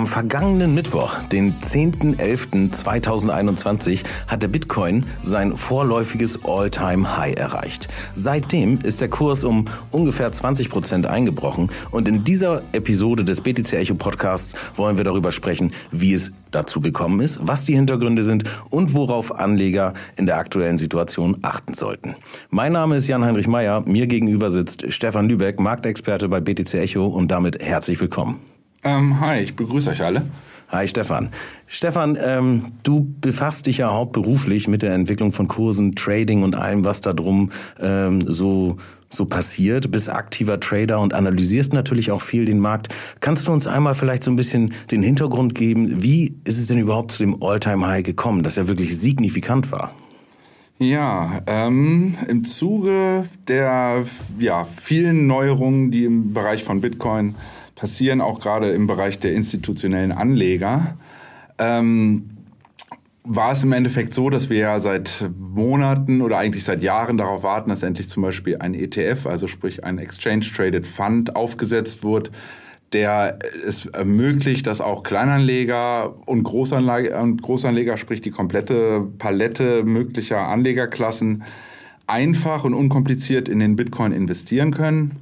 Am vergangenen Mittwoch, den 10.11.2021, hat der Bitcoin sein vorläufiges All-Time-High erreicht. Seitdem ist der Kurs um ungefähr 20 Prozent eingebrochen und in dieser Episode des BTC Echo Podcasts wollen wir darüber sprechen, wie es dazu gekommen ist, was die Hintergründe sind und worauf Anleger in der aktuellen Situation achten sollten. Mein Name ist Jan-Heinrich Meyer, mir gegenüber sitzt Stefan Lübeck, Marktexperte bei BTC Echo und damit herzlich willkommen. Ähm, hi, ich begrüße euch alle. Hi Stefan. Stefan, ähm, du befasst dich ja hauptberuflich mit der Entwicklung von Kursen, Trading und allem, was da drum ähm, so so passiert, bist aktiver Trader und analysierst natürlich auch viel den Markt. Kannst du uns einmal vielleicht so ein bisschen den Hintergrund geben, wie ist es denn überhaupt zu dem All-Time-High gekommen, das ja wirklich signifikant war? Ja, ähm, im Zuge der ja, vielen Neuerungen, die im Bereich von Bitcoin passieren, auch gerade im Bereich der institutionellen Anleger, ähm, war es im Endeffekt so, dass wir ja seit Monaten oder eigentlich seit Jahren darauf warten, dass endlich zum Beispiel ein ETF, also sprich ein Exchange Traded Fund, aufgesetzt wird, der es ermöglicht, dass auch Kleinanleger und Großanleger, und Großanleger, sprich die komplette Palette möglicher Anlegerklassen, einfach und unkompliziert in den Bitcoin investieren können,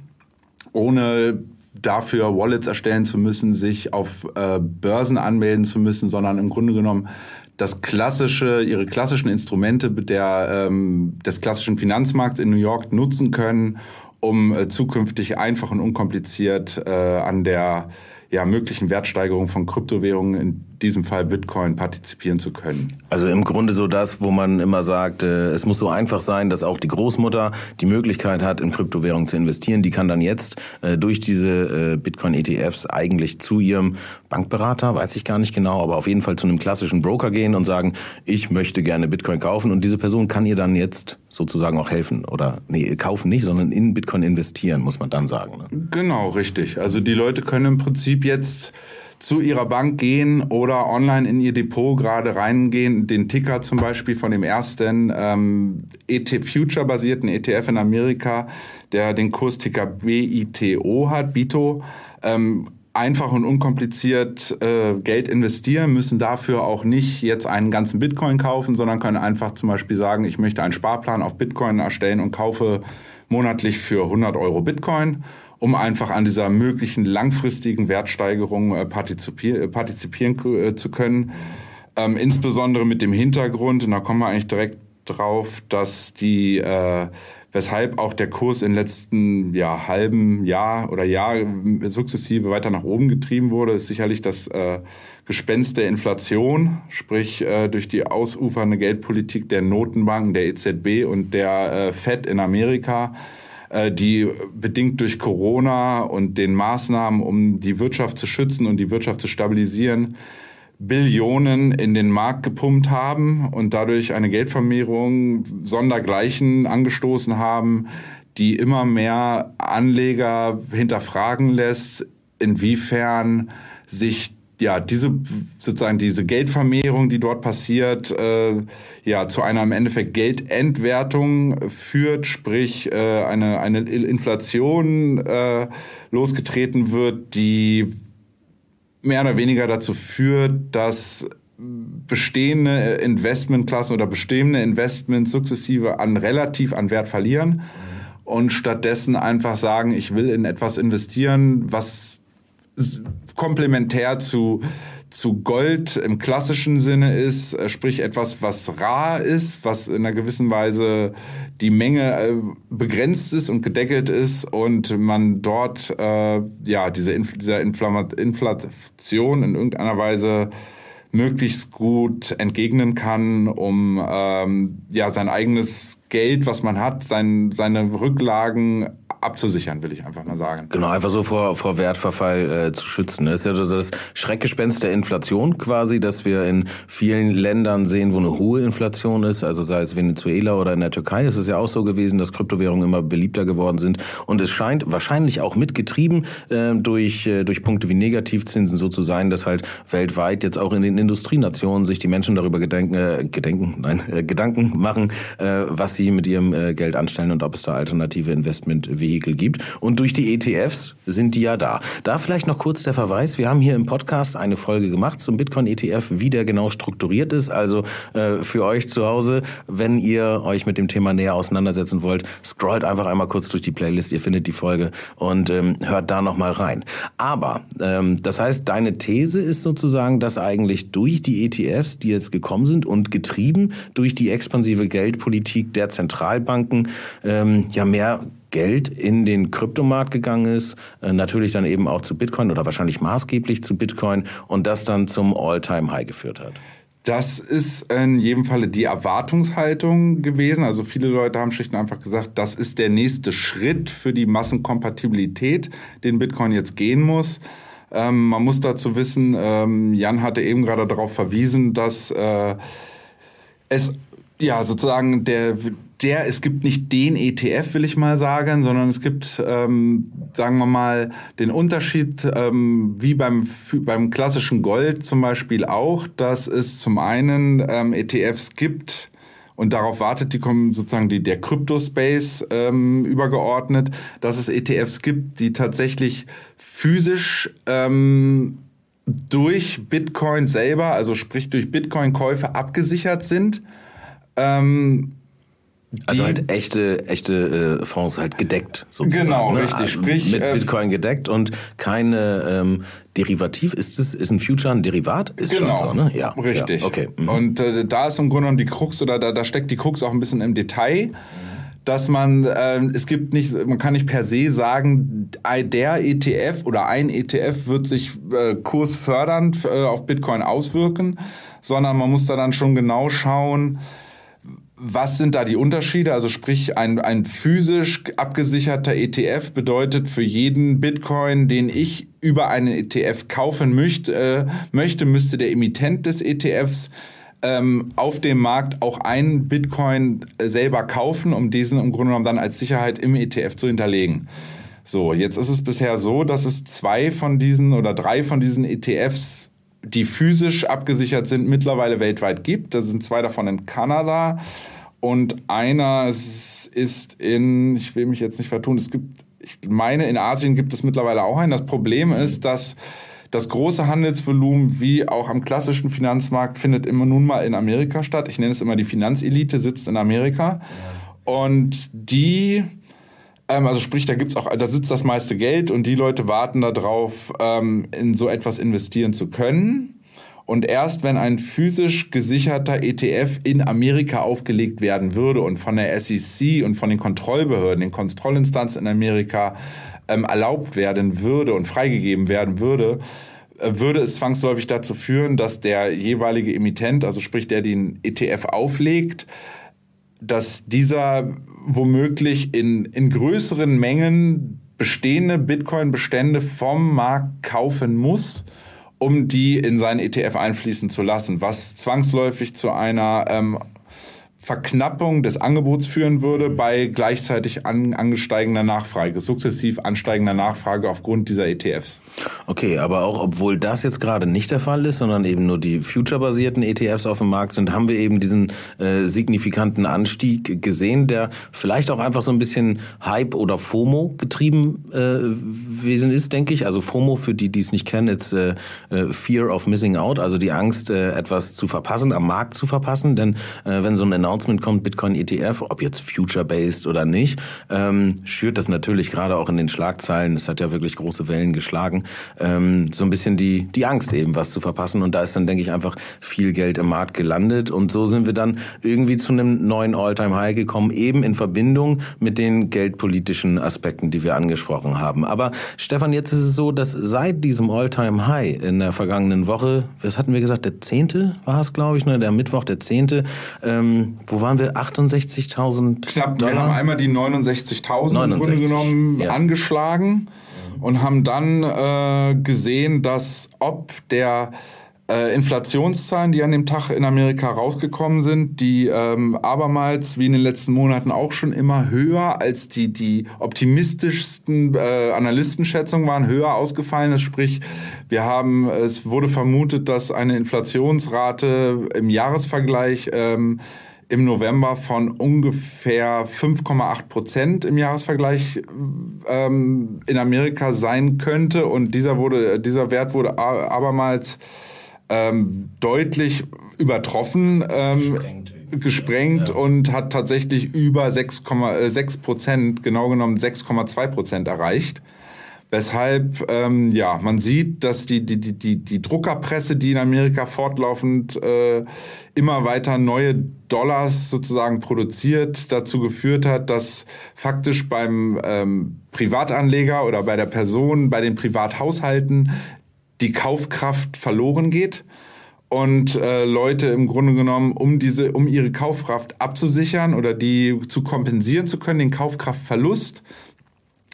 ohne dafür Wallets erstellen zu müssen, sich auf äh, Börsen anmelden zu müssen, sondern im Grunde genommen das klassische, ihre klassischen Instrumente der, ähm, des klassischen Finanzmarkts in New York nutzen können, um äh, zukünftig einfach und unkompliziert äh, an der ja, möglichen Wertsteigerung von Kryptowährungen, in diesem Fall Bitcoin, partizipieren zu können. Also im Grunde so das, wo man immer sagt, äh, es muss so einfach sein, dass auch die Großmutter die Möglichkeit hat, in Kryptowährungen zu investieren. Die kann dann jetzt äh, durch diese äh, Bitcoin-ETFs eigentlich zu ihrem Bankberater, weiß ich gar nicht genau, aber auf jeden Fall zu einem klassischen Broker gehen und sagen, ich möchte gerne Bitcoin kaufen und diese Person kann ihr dann jetzt sozusagen auch helfen oder nee, kaufen nicht, sondern in Bitcoin investieren, muss man dann sagen. Ne? Genau, richtig. Also die Leute können im Prinzip jetzt zu ihrer Bank gehen oder online in ihr Depot gerade reingehen, den Ticker zum Beispiel von dem ersten ähm, ET Future-basierten ETF in Amerika, der den Kursticker BITO hat, BITO, ähm, einfach und unkompliziert äh, Geld investieren, müssen dafür auch nicht jetzt einen ganzen Bitcoin kaufen, sondern können einfach zum Beispiel sagen, ich möchte einen Sparplan auf Bitcoin erstellen und kaufe monatlich für 100 Euro Bitcoin um einfach an dieser möglichen langfristigen Wertsteigerung äh, partizipier partizipieren äh, zu können. Ähm, insbesondere mit dem Hintergrund, und da kommen wir eigentlich direkt drauf, dass die, äh, weshalb auch der Kurs im letzten ja, halben Jahr oder Jahr sukzessive weiter nach oben getrieben wurde, ist sicherlich das äh, Gespenst der Inflation, sprich äh, durch die ausufernde Geldpolitik der Notenbanken, der EZB und der äh, Fed in Amerika äh, die bedingt durch Corona und den Maßnahmen, um die Wirtschaft zu schützen und die Wirtschaft zu stabilisieren, Billionen in den Markt gepumpt haben und dadurch eine Geldvermehrung sondergleichen angestoßen haben, die immer mehr Anleger hinterfragen lässt, inwiefern sich ja, diese sozusagen diese Geldvermehrung, die dort passiert, äh, ja, zu einer im Endeffekt Geldentwertung führt, sprich äh, eine, eine Inflation äh, losgetreten wird, die mehr oder weniger dazu führt, dass bestehende Investmentklassen oder bestehende Investments sukzessive an relativ an Wert verlieren und stattdessen einfach sagen, ich will in etwas investieren, was komplementär zu zu Gold im klassischen Sinne ist, äh, sprich etwas, was rar ist, was in einer gewissen Weise die Menge äh, begrenzt ist und gedeckelt ist und man dort äh, ja diese Inf dieser Inflation in irgendeiner Weise möglichst gut entgegnen kann, um ähm, ja sein eigenes Geld, was man hat, sein, seine Rücklagen abzusichern, will ich einfach mal sagen. Genau, einfach so vor, vor Wertverfall äh, zu schützen. Das ist ja so das Schreckgespenst der Inflation quasi, dass wir in vielen Ländern sehen, wo eine hohe Inflation ist, also sei es Venezuela oder in der Türkei, ist es ja auch so gewesen, dass Kryptowährungen immer beliebter geworden sind. Und es scheint wahrscheinlich auch mitgetrieben äh, durch, äh, durch Punkte wie Negativzinsen so zu sein, dass halt weltweit jetzt auch in den Industrienationen sich die Menschen darüber gedenken, äh, gedenken, nein, äh, Gedanken machen, äh, was sie mit ihrem äh, Geld anstellen und ob es da alternative Investmentvehikel gibt. Und durch die ETFs sind die ja da. Da vielleicht noch kurz der Verweis. Wir haben hier im Podcast eine Folge gemacht zum Bitcoin-ETF, wie der genau strukturiert ist. Also äh, für euch zu Hause, wenn ihr euch mit dem Thema näher auseinandersetzen wollt, scrollt einfach einmal kurz durch die Playlist. Ihr findet die Folge und ähm, hört da nochmal rein. Aber ähm, das heißt, deine These ist sozusagen, dass eigentlich durch die ETFs, die jetzt gekommen sind und getrieben durch die expansive Geldpolitik der Zentralbanken, ähm, ja mehr Geld in den Kryptomarkt gegangen ist, äh, natürlich dann eben auch zu Bitcoin oder wahrscheinlich maßgeblich zu Bitcoin und das dann zum All-Time-High geführt hat. Das ist in jedem Falle die Erwartungshaltung gewesen. Also viele Leute haben schlicht und einfach gesagt, das ist der nächste Schritt für die Massenkompatibilität, den Bitcoin jetzt gehen muss. Ähm, man muss dazu wissen, ähm, Jan hatte eben gerade darauf verwiesen, dass äh, es ja sozusagen der der, es gibt nicht den ETF, will ich mal sagen, sondern es gibt, ähm, sagen wir mal, den Unterschied, ähm, wie beim, beim klassischen Gold zum Beispiel auch, dass es zum einen ähm, ETFs gibt, und darauf wartet die sozusagen die, der Crypto-Space ähm, übergeordnet, dass es ETFs gibt, die tatsächlich physisch ähm, durch Bitcoin selber, also sprich durch Bitcoin-Käufe abgesichert sind. Ähm, also halt echte, echte äh, Fonds halt gedeckt sozusagen. Genau, ne? richtig. Sprich, mit äh, Bitcoin gedeckt und keine ähm, Derivativ. Ist es ist ein Future ein Derivat? Ist genau, so, ne? Ja, richtig. Ja, okay. Mhm. Und äh, da ist im Grunde genommen die Krux oder da, da steckt die Krux auch ein bisschen im Detail. Dass man, äh, es gibt nicht, man kann nicht per se sagen, der ETF oder ein ETF wird sich äh, kursfördernd äh, auf Bitcoin auswirken, sondern man muss da dann schon genau schauen, was sind da die Unterschiede? Also sprich, ein, ein physisch abgesicherter ETF bedeutet für jeden Bitcoin, den ich über einen ETF kaufen möchte, äh, möchte müsste der Emittent des ETFs ähm, auf dem Markt auch einen Bitcoin äh, selber kaufen, um diesen im Grunde genommen dann als Sicherheit im ETF zu hinterlegen. So, jetzt ist es bisher so, dass es zwei von diesen oder drei von diesen ETFs die physisch abgesichert sind, mittlerweile weltweit gibt. Da sind zwei davon in Kanada und einer ist in, ich will mich jetzt nicht vertun, es gibt, ich meine, in Asien gibt es mittlerweile auch einen. Das Problem ist, dass das große Handelsvolumen wie auch am klassischen Finanzmarkt findet immer nun mal in Amerika statt. Ich nenne es immer die Finanzelite sitzt in Amerika. Und die ähm, also sprich, da gibt's auch, da sitzt das meiste Geld und die Leute warten darauf, ähm, in so etwas investieren zu können. Und erst wenn ein physisch gesicherter ETF in Amerika aufgelegt werden würde und von der SEC und von den Kontrollbehörden, den Kontrollinstanzen in Amerika ähm, erlaubt werden würde und freigegeben werden würde, äh, würde es zwangsläufig dazu führen, dass der jeweilige Emittent, also sprich der den ETF auflegt, dass dieser womöglich in, in größeren Mengen bestehende Bitcoin-Bestände vom Markt kaufen muss, um die in seinen ETF einfließen zu lassen, was zwangsläufig zu einer ähm, Verknappung des Angebots führen würde bei gleichzeitig an, angesteigender Nachfrage, sukzessiv ansteigender Nachfrage aufgrund dieser ETFs. Okay, aber auch obwohl das jetzt gerade nicht der Fall ist, sondern eben nur die future-basierten ETFs auf dem Markt sind, haben wir eben diesen äh, signifikanten Anstieg gesehen, der vielleicht auch einfach so ein bisschen Hype oder FOMO getrieben äh, gewesen ist, denke ich. Also FOMO, für die, die es nicht kennen, ist äh, äh, Fear of Missing Out, also die Angst, äh, etwas zu verpassen, am Markt zu verpassen. Denn äh, wenn so ein Announcement kommt, Bitcoin ETF, ob jetzt future-based oder nicht, ähm, schürt das natürlich gerade auch in den Schlagzeilen, es hat ja wirklich große Wellen geschlagen, ähm, so ein bisschen die, die Angst eben, was zu verpassen. Und da ist dann, denke ich, einfach viel Geld im Markt gelandet. Und so sind wir dann irgendwie zu einem neuen All-Time-High gekommen, eben in Verbindung mit den geldpolitischen Aspekten, die wir angesprochen haben. Aber Stefan, jetzt ist es so, dass seit diesem All-Time-High in der vergangenen Woche, was hatten wir gesagt, der 10. war es, glaube ich, ne? der Mittwoch, der 10., ähm, wo waren wir? 68.000 Knapp, Dollar? wir haben einmal die 69.000 im Grunde genommen ja. angeschlagen und haben dann äh, gesehen, dass ob der äh, Inflationszahlen, die an dem Tag in Amerika rausgekommen sind, die ähm, abermals, wie in den letzten Monaten auch schon immer höher als die, die optimistischsten äh, Analystenschätzungen waren, höher ausgefallen ist. Sprich, wir haben, es wurde vermutet, dass eine Inflationsrate im Jahresvergleich ähm, im November von ungefähr 5,8 Prozent im Jahresvergleich ähm, in Amerika sein könnte. Und dieser, wurde, dieser Wert wurde abermals ähm, deutlich übertroffen, ähm, gesprengt, gesprengt ja. und hat tatsächlich über 6,6 Prozent, genau genommen 6,2 Prozent erreicht. Weshalb ähm, ja man sieht, dass die, die, die, die Druckerpresse, die in Amerika fortlaufend äh, immer weiter neue Dollars sozusagen produziert, dazu geführt hat, dass faktisch beim ähm, Privatanleger oder bei der Person, bei den Privathaushalten die Kaufkraft verloren geht und äh, Leute im Grunde genommen, um diese, um ihre Kaufkraft abzusichern oder die zu kompensieren zu können, den Kaufkraftverlust,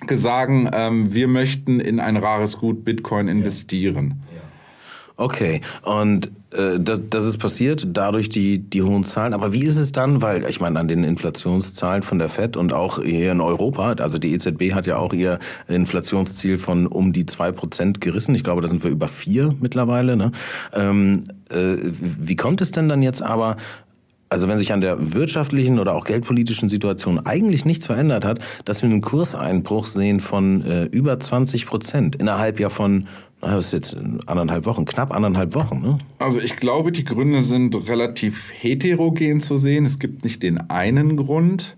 gesagt, ähm, wir möchten in ein rares Gut Bitcoin investieren. Okay, und äh, das, das ist passiert, dadurch die, die hohen Zahlen. Aber wie ist es dann, weil ich meine, an den Inflationszahlen von der FED und auch hier in Europa, also die EZB hat ja auch ihr Inflationsziel von um die zwei Prozent gerissen. Ich glaube, da sind wir über vier mittlerweile. Ne? Ähm, äh, wie kommt es denn dann jetzt aber, also wenn sich an der wirtschaftlichen oder auch geldpolitischen Situation eigentlich nichts verändert hat, dass wir einen Kurseinbruch sehen von äh, über 20 Prozent innerhalb ja von das ist jetzt anderthalb Wochen, knapp anderthalb Wochen. Ne? Also ich glaube, die Gründe sind relativ heterogen zu sehen. Es gibt nicht den einen Grund.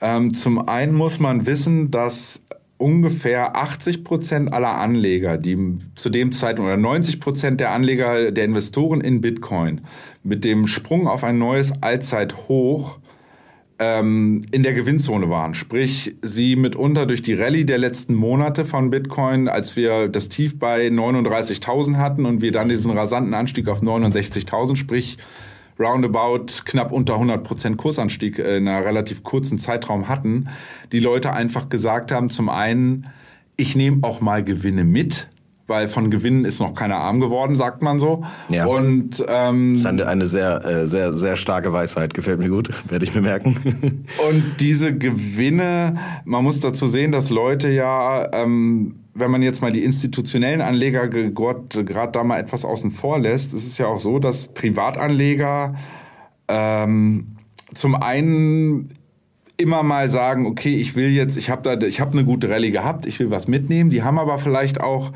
Ähm, zum einen muss man wissen, dass ungefähr 80 Prozent aller Anleger, die zu dem Zeitpunkt oder 90 Prozent der Anleger, der Investoren in Bitcoin mit dem Sprung auf ein neues Allzeithoch ähm, in der Gewinnzone waren. Sprich, sie mitunter durch die Rallye der letzten Monate von Bitcoin, als wir das Tief bei 39.000 hatten und wir dann diesen rasanten Anstieg auf 69.000, sprich roundabout knapp unter 100% Kursanstieg in einer relativ kurzen Zeitraum hatten, die Leute einfach gesagt haben, zum einen, ich nehme auch mal Gewinne mit, weil von Gewinnen ist noch keiner arm geworden, sagt man so. Ja. Und ähm, das ist eine, sehr, äh, sehr, sehr starke Weisheit, gefällt mir gut, werde ich mir merken. und diese Gewinne, man muss dazu sehen, dass Leute ja, ähm, wenn man jetzt mal die institutionellen Anleger gerade da mal etwas außen vor lässt, ist es ja auch so, dass Privatanleger ähm, zum einen immer mal sagen, okay, ich will jetzt, ich habe da, ich habe eine gute Rallye gehabt, ich will was mitnehmen. Die haben aber vielleicht auch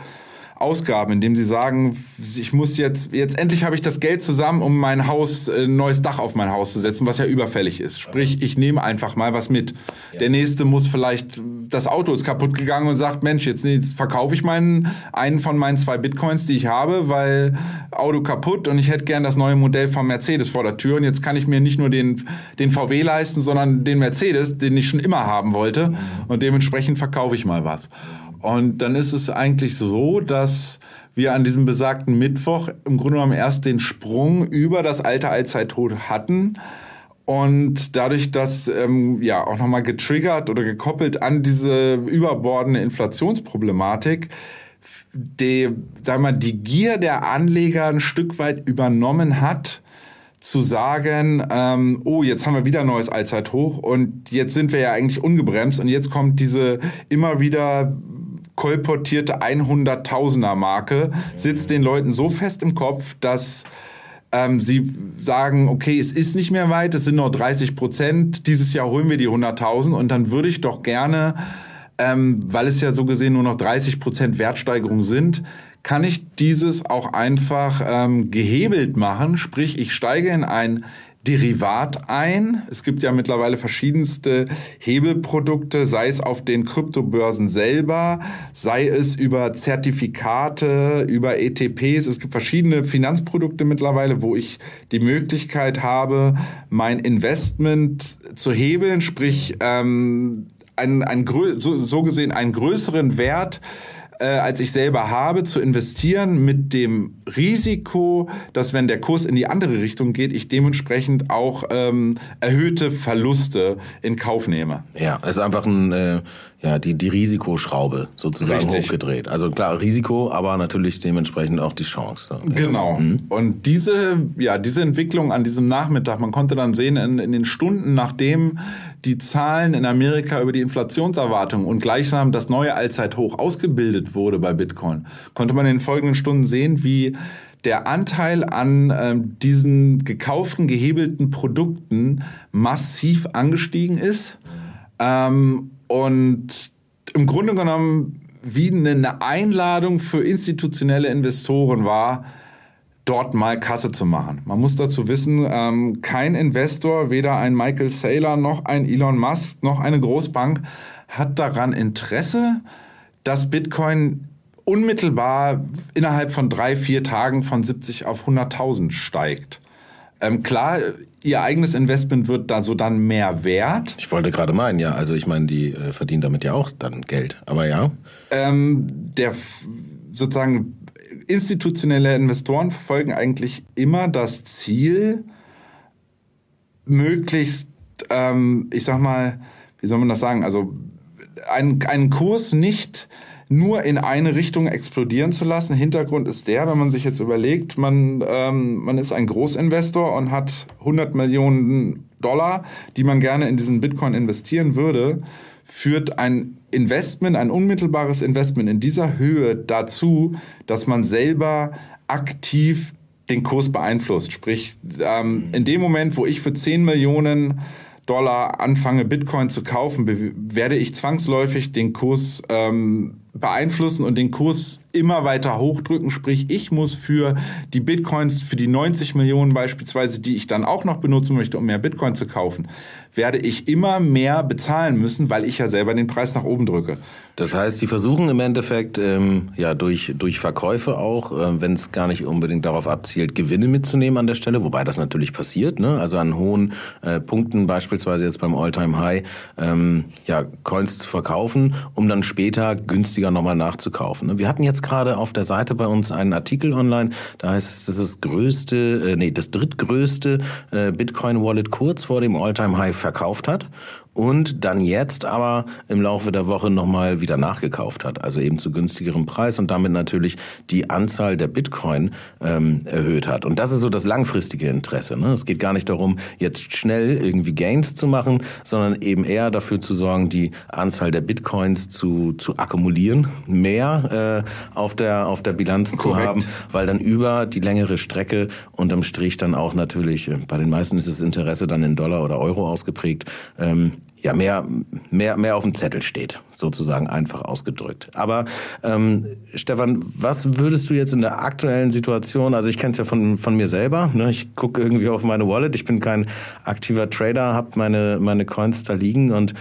Ausgaben, indem sie sagen, ich muss jetzt, jetzt endlich habe ich das Geld zusammen, um mein Haus, ein äh, neues Dach auf mein Haus zu setzen, was ja überfällig ist. Sprich, ich nehme einfach mal was mit. Ja. Der nächste muss vielleicht, das Auto ist kaputt gegangen und sagt, Mensch, jetzt, jetzt verkaufe ich meinen, einen von meinen zwei Bitcoins, die ich habe, weil Auto kaputt und ich hätte gern das neue Modell von Mercedes vor der Tür und jetzt kann ich mir nicht nur den, den VW leisten, sondern den Mercedes, den ich schon immer haben wollte mhm. und dementsprechend verkaufe ich mal was. Und dann ist es eigentlich so, dass wir an diesem besagten Mittwoch im Grunde genommen erst den Sprung über das alte Allzeittod hatten. Und dadurch, dass ähm, ja auch nochmal getriggert oder gekoppelt an diese überbordende Inflationsproblematik, die, sagen wir, die Gier der Anleger ein Stück weit übernommen hat, zu sagen, ähm, oh, jetzt haben wir wieder ein neues Allzeithoch und jetzt sind wir ja eigentlich ungebremst und jetzt kommt diese immer wieder kolportierte 100.000er Marke sitzt den Leuten so fest im Kopf, dass ähm, sie sagen, okay, es ist nicht mehr weit, es sind nur 30 Prozent, dieses Jahr holen wir die 100.000 und dann würde ich doch gerne, ähm, weil es ja so gesehen nur noch 30 Prozent Wertsteigerung sind, kann ich dieses auch einfach ähm, gehebelt machen, sprich ich steige in ein Derivat ein. Es gibt ja mittlerweile verschiedenste Hebelprodukte, sei es auf den Kryptobörsen selber, sei es über Zertifikate, über ETPs. Es gibt verschiedene Finanzprodukte mittlerweile, wo ich die Möglichkeit habe, mein Investment zu hebeln, sprich ähm, ein, ein, so, so gesehen einen größeren Wert äh, als ich selber habe, zu investieren mit dem Risiko, dass wenn der Kurs in die andere Richtung geht, ich dementsprechend auch ähm, erhöhte Verluste in Kauf nehme. Ja, es ist einfach ein äh, ja, die, die Risikoschraube sozusagen Richtig. hochgedreht. Also klar, Risiko, aber natürlich dementsprechend auch die Chance. Ja. Genau. Mhm. Und diese, ja, diese Entwicklung an diesem Nachmittag, man konnte dann sehen, in, in den Stunden, nachdem die Zahlen in Amerika über die Inflationserwartung und gleichsam das neue Allzeithoch ausgebildet wurde bei Bitcoin, konnte man in den folgenden Stunden sehen, wie der Anteil an ähm, diesen gekauften, gehebelten Produkten massiv angestiegen ist. Ähm, und im Grunde genommen wie eine Einladung für institutionelle Investoren war, dort mal Kasse zu machen. Man muss dazu wissen, ähm, kein Investor, weder ein Michael Saylor noch ein Elon Musk noch eine Großbank hat daran Interesse, dass Bitcoin unmittelbar innerhalb von drei, vier Tagen von 70 auf 100.000 steigt. Ähm, klar, ihr eigenes Investment wird da so dann mehr wert. Ich wollte gerade meinen, ja. Also ich meine, die äh, verdienen damit ja auch dann Geld. Aber ja. Ähm, der sozusagen institutionelle Investoren verfolgen eigentlich immer das Ziel, möglichst, ähm, ich sag mal, wie soll man das sagen? Also einen, einen Kurs nicht nur in eine Richtung explodieren zu lassen. Hintergrund ist der, wenn man sich jetzt überlegt, man, ähm, man ist ein Großinvestor und hat 100 Millionen Dollar, die man gerne in diesen Bitcoin investieren würde, führt ein Investment, ein unmittelbares Investment in dieser Höhe dazu, dass man selber aktiv den Kurs beeinflusst. Sprich, ähm, in dem Moment, wo ich für 10 Millionen Dollar anfange, Bitcoin zu kaufen, werde ich zwangsläufig den Kurs ähm, beeinflussen und den Kurs immer weiter hochdrücken. Sprich, ich muss für die Bitcoins, für die 90 Millionen beispielsweise, die ich dann auch noch benutzen möchte, um mehr Bitcoin zu kaufen, werde ich immer mehr bezahlen müssen, weil ich ja selber den Preis nach oben drücke. Das heißt, sie versuchen im Endeffekt ähm, ja durch durch Verkäufe auch, äh, wenn es gar nicht unbedingt darauf abzielt, Gewinne mitzunehmen an der Stelle, wobei das natürlich passiert, ne? Also an hohen äh, Punkten beispielsweise jetzt beim Alltime High ähm, ja Coins zu verkaufen, um dann später günstiger nochmal nachzukaufen. Ne? Wir hatten jetzt gerade auf der Seite bei uns einen Artikel online, da heißt es, das ist das größte, äh, nee, das drittgrößte äh, Bitcoin Wallet kurz vor dem Alltime High verkauft hat und dann jetzt aber im Laufe der Woche nochmal wieder nachgekauft hat, also eben zu günstigerem Preis und damit natürlich die Anzahl der Bitcoin ähm, erhöht hat. Und das ist so das langfristige Interesse. Ne? Es geht gar nicht darum, jetzt schnell irgendwie Gains zu machen, sondern eben eher dafür zu sorgen, die Anzahl der Bitcoins zu, zu akkumulieren, mehr äh, auf, der, auf der Bilanz Korrekt. zu haben, weil dann über die längere Strecke unterm Strich dann auch natürlich, äh, bei den meisten ist das Interesse dann in Dollar oder Euro ausgeprägt, ähm, ja mehr mehr mehr auf dem Zettel steht, sozusagen einfach ausgedrückt. Aber ähm, Stefan, was würdest du jetzt in der aktuellen Situation? Also ich kenne es ja von von mir selber. Ne? Ich gucke irgendwie auf meine Wallet. Ich bin kein aktiver Trader, habe meine meine Coins da liegen und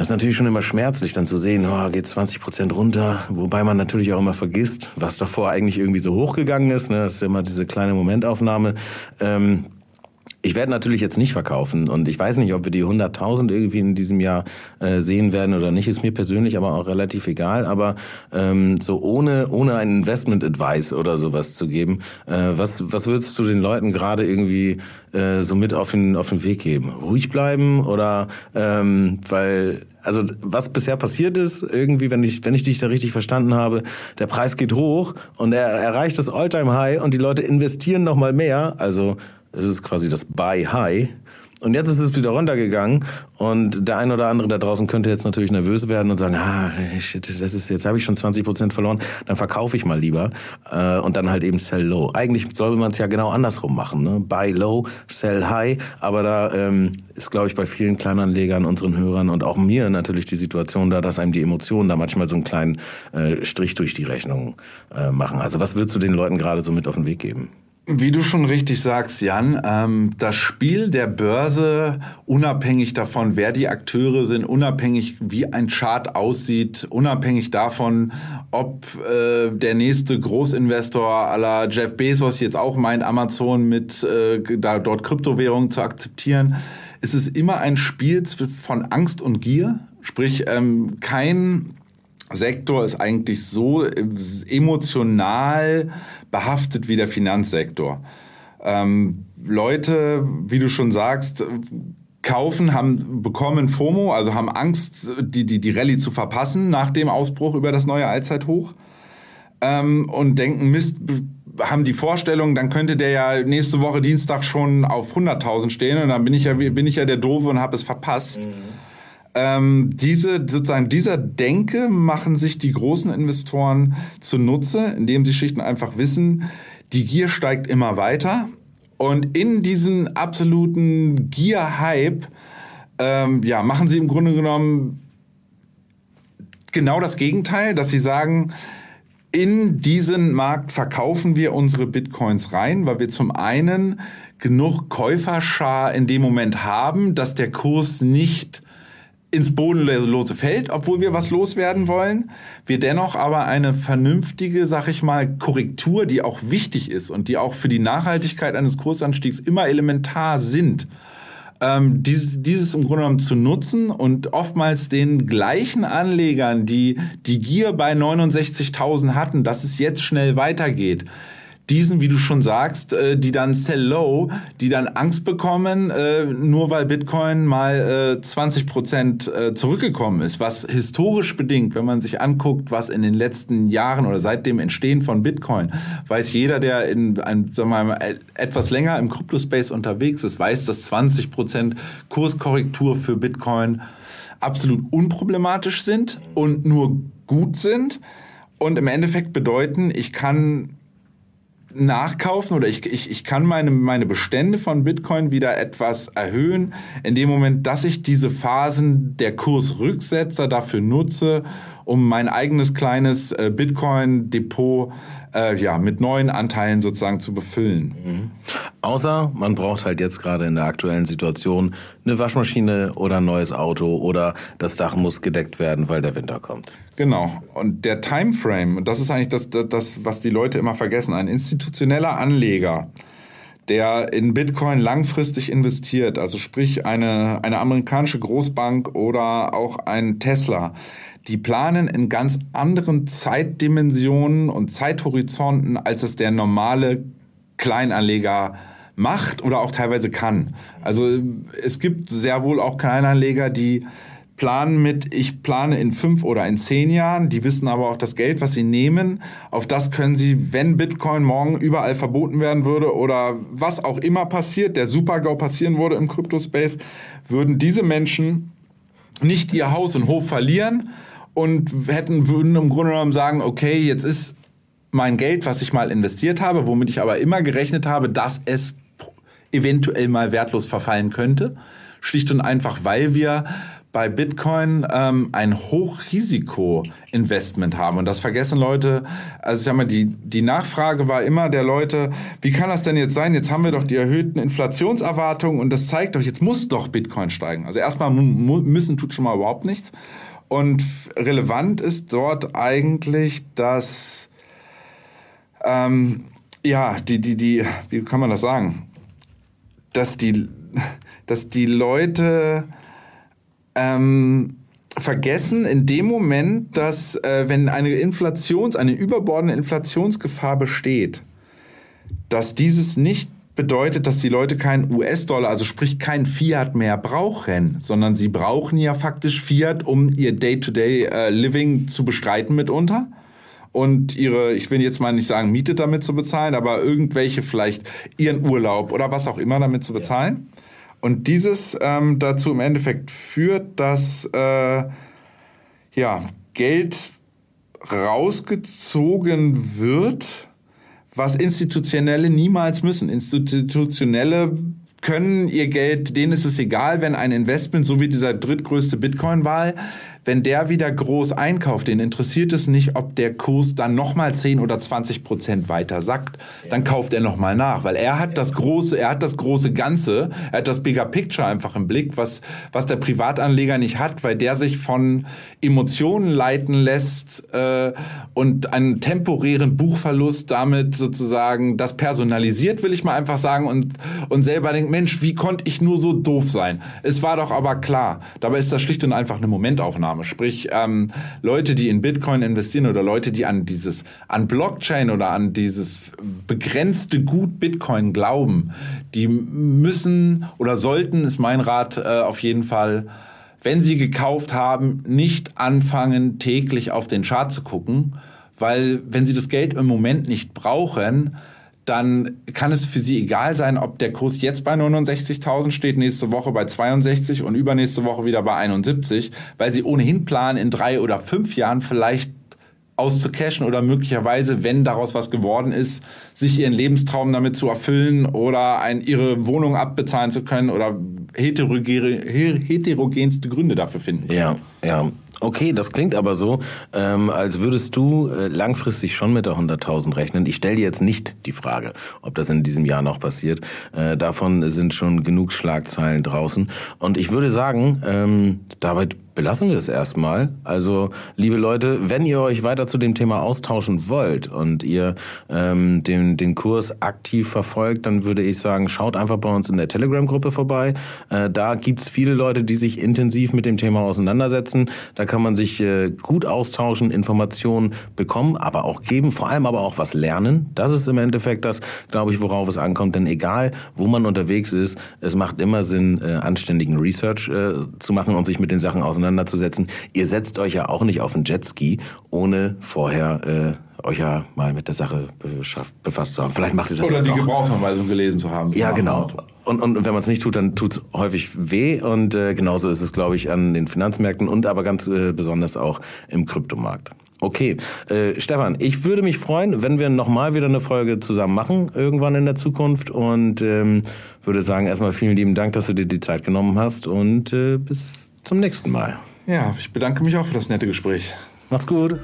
das ist natürlich schon immer schmerzlich, dann zu sehen, oh, geht 20 Prozent runter, wobei man natürlich auch immer vergisst, was davor eigentlich irgendwie so hochgegangen ist. Ne? Das ist immer diese kleine Momentaufnahme. Ähm, ich werde natürlich jetzt nicht verkaufen und ich weiß nicht, ob wir die 100.000 irgendwie in diesem Jahr äh, sehen werden oder nicht, ist mir persönlich aber auch relativ egal. Aber ähm, so ohne ohne ein Investment Advice oder sowas zu geben, äh, was was würdest du den Leuten gerade irgendwie äh, so mit auf den auf den Weg geben? Ruhig bleiben oder ähm, weil also was bisher passiert ist, irgendwie, wenn ich, wenn ich dich da richtig verstanden habe, der Preis geht hoch und er erreicht das Alltime High und die Leute investieren noch mal mehr. Also es ist quasi das Buy High. Und jetzt ist es wieder runtergegangen und der ein oder andere da draußen könnte jetzt natürlich nervös werden und sagen, ah, shit, das ist jetzt habe ich schon 20 Prozent verloren, dann verkaufe ich mal lieber äh, und dann halt eben sell low. Eigentlich soll man es ja genau andersrum machen, ne? Buy low, sell high. Aber da ähm, ist, glaube ich, bei vielen Kleinanlegern, unseren Hörern und auch mir natürlich die Situation da, dass einem die Emotionen da manchmal so einen kleinen äh, Strich durch die Rechnung äh, machen. Also was würdest du den Leuten gerade so mit auf den Weg geben? Wie du schon richtig sagst, Jan, ähm, das Spiel der Börse, unabhängig davon, wer die Akteure sind, unabhängig wie ein Chart aussieht, unabhängig davon, ob äh, der nächste Großinvestor aller Jeff Bezos jetzt auch meint, Amazon mit äh, da, dort Kryptowährungen zu akzeptieren, ist es immer ein Spiel von Angst und Gier. Sprich, ähm, kein Sektor ist eigentlich so emotional behaftet wie der Finanzsektor. Ähm, Leute, wie du schon sagst, kaufen, haben bekommen FOMO, also haben Angst, die, die, die Rallye zu verpassen nach dem Ausbruch über das neue Allzeithoch ähm, und denken, Mist, haben die Vorstellung, dann könnte der ja nächste Woche Dienstag schon auf 100.000 stehen und dann bin ich ja, bin ich ja der Doofe und habe es verpasst. Mhm. Ähm, diese, sozusagen dieser Denke machen sich die großen Investoren zunutze, indem sie schlicht und einfach wissen, die Gier steigt immer weiter. Und in diesen absoluten Gier-Hype ähm, ja, machen sie im Grunde genommen genau das Gegenteil, dass sie sagen, in diesen Markt verkaufen wir unsere Bitcoins rein, weil wir zum einen genug Käuferschar in dem Moment haben, dass der Kurs nicht ins Bodenlose fällt, obwohl wir was loswerden wollen. Wir dennoch aber eine vernünftige, sag ich mal, Korrektur, die auch wichtig ist und die auch für die Nachhaltigkeit eines Kursanstiegs immer elementar sind, ähm, dieses, dieses im Grunde genommen zu nutzen und oftmals den gleichen Anlegern, die die Gier bei 69.000 hatten, dass es jetzt schnell weitergeht, diesen, wie du schon sagst, äh, die dann sell low, die dann Angst bekommen, äh, nur weil Bitcoin mal äh, 20 Prozent äh, zurückgekommen ist, was historisch bedingt, wenn man sich anguckt, was in den letzten Jahren oder seit dem Entstehen von Bitcoin, weiß jeder, der in ein, sagen wir mal, etwas länger im Kryptospace unterwegs ist, weiß, dass 20 Prozent Kurskorrektur für Bitcoin absolut unproblematisch sind und nur gut sind. Und im Endeffekt bedeuten, ich kann nachkaufen oder ich, ich, ich kann meine, meine Bestände von Bitcoin wieder etwas erhöhen, in dem Moment, dass ich diese Phasen der Kursrücksetzer dafür nutze, um mein eigenes kleines äh, Bitcoin-Depot äh, ja, mit neuen Anteilen sozusagen zu befüllen. Mhm. Außer man braucht halt jetzt gerade in der aktuellen Situation eine Waschmaschine oder ein neues Auto oder das Dach muss gedeckt werden, weil der Winter kommt. Genau. Und der Timeframe, das ist eigentlich das, das, was die Leute immer vergessen, ein institutioneller Anleger, der in Bitcoin langfristig investiert, also sprich eine, eine amerikanische Großbank oder auch ein Tesla, die planen in ganz anderen Zeitdimensionen und Zeithorizonten, als es der normale Kleinanleger macht oder auch teilweise kann. Also es gibt sehr wohl auch Kleinanleger, die planen mit, ich plane in fünf oder in zehn Jahren, die wissen aber auch das Geld, was sie nehmen, auf das können sie, wenn Bitcoin morgen überall verboten werden würde oder was auch immer passiert, der Super-GAU passieren würde im Crypto-Space, würden diese Menschen nicht ihr Haus und Hof verlieren, und hätten, würden im Grunde genommen sagen, okay, jetzt ist mein Geld, was ich mal investiert habe, womit ich aber immer gerechnet habe, dass es eventuell mal wertlos verfallen könnte. Schlicht und einfach, weil wir bei Bitcoin ähm, ein Hochrisiko-Investment haben. Und das vergessen Leute. Also ich sag mal, die, die Nachfrage war immer der Leute, wie kann das denn jetzt sein? Jetzt haben wir doch die erhöhten Inflationserwartungen und das zeigt doch, jetzt muss doch Bitcoin steigen. Also erstmal müssen tut schon mal überhaupt nichts. Und relevant ist dort eigentlich, dass ähm, ja, die, die, die, wie kann man das sagen? Dass die, dass die Leute ähm, vergessen in dem Moment, dass äh, wenn eine Inflations, eine überbordende Inflationsgefahr besteht, dass dieses nicht bedeutet, dass die Leute keinen US-Dollar, also sprich kein Fiat mehr brauchen, sondern sie brauchen ja faktisch Fiat, um ihr Day-to-Day-Living äh, zu bestreiten mitunter und ihre, ich will jetzt mal nicht sagen, Miete damit zu bezahlen, aber irgendwelche vielleicht ihren Urlaub oder was auch immer damit zu bezahlen. Ja. Und dieses ähm, dazu im Endeffekt führt, dass äh, ja, Geld rausgezogen wird was Institutionelle niemals müssen. Institutionelle können ihr Geld, denen ist es egal, wenn ein Investment, so wie dieser drittgrößte Bitcoin-Wahl, wenn der wieder groß einkauft, den interessiert es nicht, ob der Kurs dann nochmal 10 oder 20 Prozent weiter sackt. Dann kauft er nochmal nach, weil er hat das große, er hat das große Ganze, er hat das Bigger Picture einfach im Blick, was, was der Privatanleger nicht hat, weil der sich von Emotionen leiten lässt äh, und einen temporären Buchverlust damit sozusagen das personalisiert, will ich mal einfach sagen, und, und selber denkt, Mensch, wie konnte ich nur so doof sein? Es war doch aber klar. Dabei ist das schlicht und einfach eine Momentaufnahme. Maßnahme. Sprich, ähm, Leute, die in Bitcoin investieren oder Leute, die an dieses, an Blockchain oder an dieses begrenzte Gut Bitcoin glauben, die müssen oder sollten, ist mein Rat äh, auf jeden Fall, wenn sie gekauft haben, nicht anfangen, täglich auf den Chart zu gucken, weil wenn sie das Geld im Moment nicht brauchen, dann kann es für Sie egal sein, ob der Kurs jetzt bei 69.000 steht, nächste Woche bei 62 und übernächste Woche wieder bei 71, weil Sie ohnehin planen, in drei oder fünf Jahren vielleicht auszucashen oder möglicherweise, wenn daraus was geworden ist, sich ihren Lebenstraum damit zu erfüllen oder ein, ihre Wohnung abbezahlen zu können oder heterogenste Gründe dafür finden. Ja, ja. Okay, das klingt aber so, ähm, als würdest du äh, langfristig schon mit der 100.000 rechnen. Ich stelle dir jetzt nicht die Frage, ob das in diesem Jahr noch passiert. Äh, davon sind schon genug Schlagzeilen draußen. Und ich würde sagen, ähm, damit belassen wir es erstmal. Also, liebe Leute, wenn ihr euch weiter zu dem Thema austauschen wollt und ihr ähm, den, den Kurs aktiv verfolgt, dann würde ich sagen, schaut einfach bei uns in der Telegram-Gruppe vorbei. Äh, da gibt's viele Leute, die sich intensiv mit dem Thema auseinandersetzen. Da kann man sich äh, gut austauschen, Informationen bekommen, aber auch geben, vor allem aber auch was lernen. Das ist im Endeffekt das, glaube ich, worauf es ankommt. Denn egal, wo man unterwegs ist, es macht immer Sinn, äh, anständigen Research äh, zu machen und sich mit den Sachen auseinanderzusetzen auseinanderzusetzen. Ihr setzt euch ja auch nicht auf einen Jetski, ohne vorher äh, euch ja mal mit der Sache befasst zu haben. Vielleicht macht ihr das Oder die Gebrauchsanweisung gelesen zu haben. Ja, genau. Und, und wenn man es nicht tut, dann tut es häufig weh. Und äh, genauso ist es, glaube ich, an den Finanzmärkten und aber ganz äh, besonders auch im Kryptomarkt. Okay, äh, Stefan, ich würde mich freuen, wenn wir nochmal wieder eine Folge zusammen machen, irgendwann in der Zukunft. Und ähm, würde sagen, erstmal vielen lieben Dank, dass du dir die Zeit genommen hast und äh, bis zum nächsten Mal. Ja, ich bedanke mich auch für das nette Gespräch. Macht's gut.